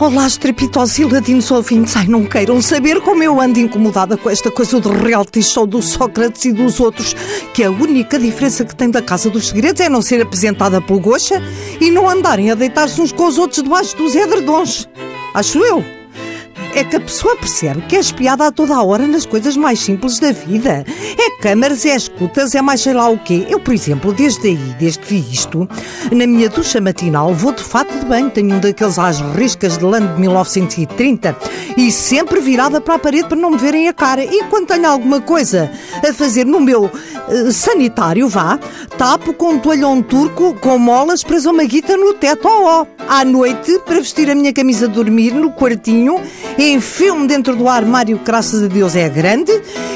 Olá, estrepitosos e ladinos ouvintes. Ai, não queiram saber como eu ando incomodada com esta coisa do reality show do Sócrates e dos outros, que a única diferença que tem da Casa dos Segredos é não ser apresentada pelo Goxa e não andarem a deitar-se uns com os outros debaixo dos edredons. Acho eu é que a pessoa percebe que é espiada a toda a hora nas coisas mais simples da vida. É câmaras, é escutas, é mais sei lá o quê. Eu, por exemplo, desde aí, desde que vi isto, na minha ducha matinal vou de fato de banho. Tenho um daqueles às riscas de lã de 1930 e sempre virada para a parede para não me verem a cara. E quando tenho alguma coisa a fazer no meu uh, sanitário, vá, tapo com um toalhão turco com molas preso uma guita no teto. Oh, oh. À noite, para vestir a minha camisa de dormir no quartinho, enfio-me dentro do armário, graças a Deus é grande,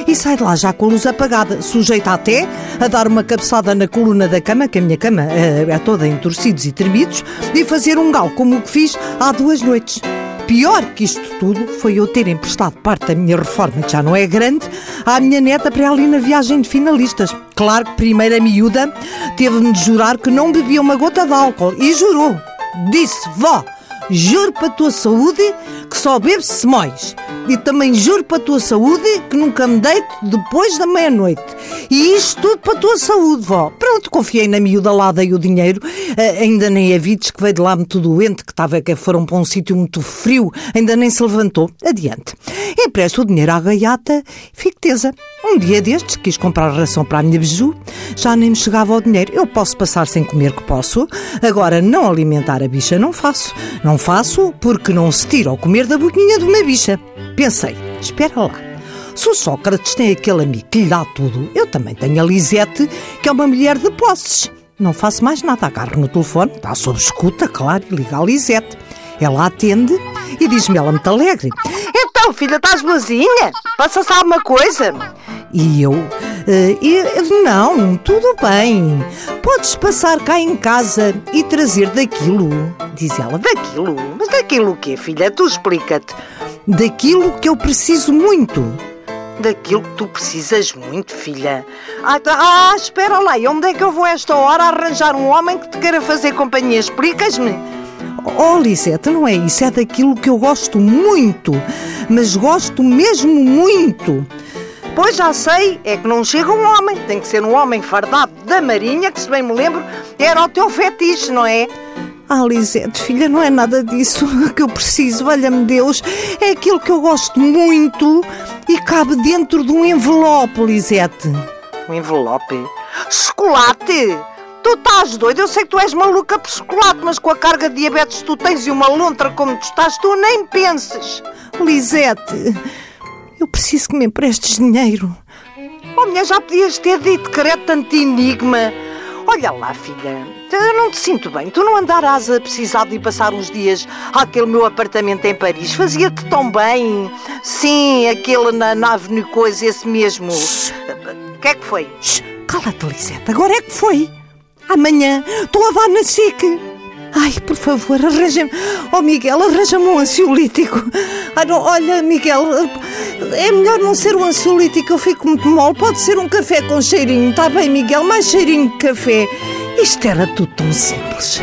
e saio de lá já com a luz apagada, sujeita até a dar uma cabeçada na coluna da cama, que a minha cama é, é toda em torcidos e tremidos, e fazer um gal como o que fiz há duas noites. Pior que isto tudo foi eu ter emprestado parte da minha reforma, que já não é grande, à minha neta para ali na viagem de finalistas. Claro que primeiro miúda teve-me de jurar que não bebia uma gota de álcool. E jurou. Disse, vó, juro para a tua saúde que só bebo semóis. E também juro para a tua saúde que nunca me deito depois da meia-noite. E isto tudo para a tua saúde, vó. Pronto, confiei na miúda lá, dei o dinheiro. Uh, ainda nem a vides que veio de lá muito doente, que estava que foram para um sítio muito frio, ainda nem se levantou. Adiante. Empresto o dinheiro à gaiata, fico tesa. Um dia destes quis comprar ração para a minha biju, já nem me chegava o dinheiro. Eu posso passar sem comer que posso, agora não alimentar a bicha não faço. Não faço porque não se tira ao comer da boquinha de uma bicha. Pensei, espera lá. Se o Sócrates tem aquele amigo que lhe dá tudo, eu também tenho a Lisete, que é uma mulher de posses. Não faço mais nada, agarro no telefone, está sob escuta, claro, e liga a Lisete. Ela atende e diz-me ela muito alegre. Então, filha, estás boazinha? Passa-se alguma coisa? E eu, uh, não, tudo bem. Podes passar cá em casa e trazer daquilo. Diz ela, daquilo? Mas daquilo o quê, filha? Tu explica-te. Daquilo que eu preciso muito. Daquilo que tu precisas muito, filha. Ah, tá, ah, espera lá, e onde é que eu vou esta hora arranjar um homem que te queira fazer companhia? Explicas-me? Oh, Lisete, não é isso, é daquilo que eu gosto muito, mas gosto mesmo muito. Pois já sei, é que não chega um homem, tem que ser um homem fardado da marinha, que se bem me lembro, era o teu fetiche, não é? Ah, Lisete, filha, não é nada disso que eu preciso, valha-me Deus. É aquilo que eu gosto muito e cabe dentro de um envelope, Lisete. Um envelope? Chocolate! Tu estás doido? Eu sei que tu és maluca por chocolate, mas com a carga de diabetes que tu tens e uma lontra como tu estás, tu nem penses. Lisete, eu preciso que me emprestes dinheiro. Oh, mulher, já podias ter dito era tanto enigma. Olha lá, filha, eu não te sinto bem. Tu não andarás a precisar de ir passar uns dias àquele meu apartamento em Paris. Fazia-te tão bem. Sim, aquele na, na Avenue Coisa, esse mesmo. O que é que foi? Cala-te, Lisete, agora é que foi. Amanhã estou a dar na SIC. Ai, por favor, arranja-me. Oh, Miguel, arranja-me um ansiolítico. Ah, não, olha, Miguel, é melhor não ser um ansiolítico, eu fico muito mal. Pode ser um café com cheirinho, está bem, Miguel? Mais cheirinho de café. Isto era tudo tão simples.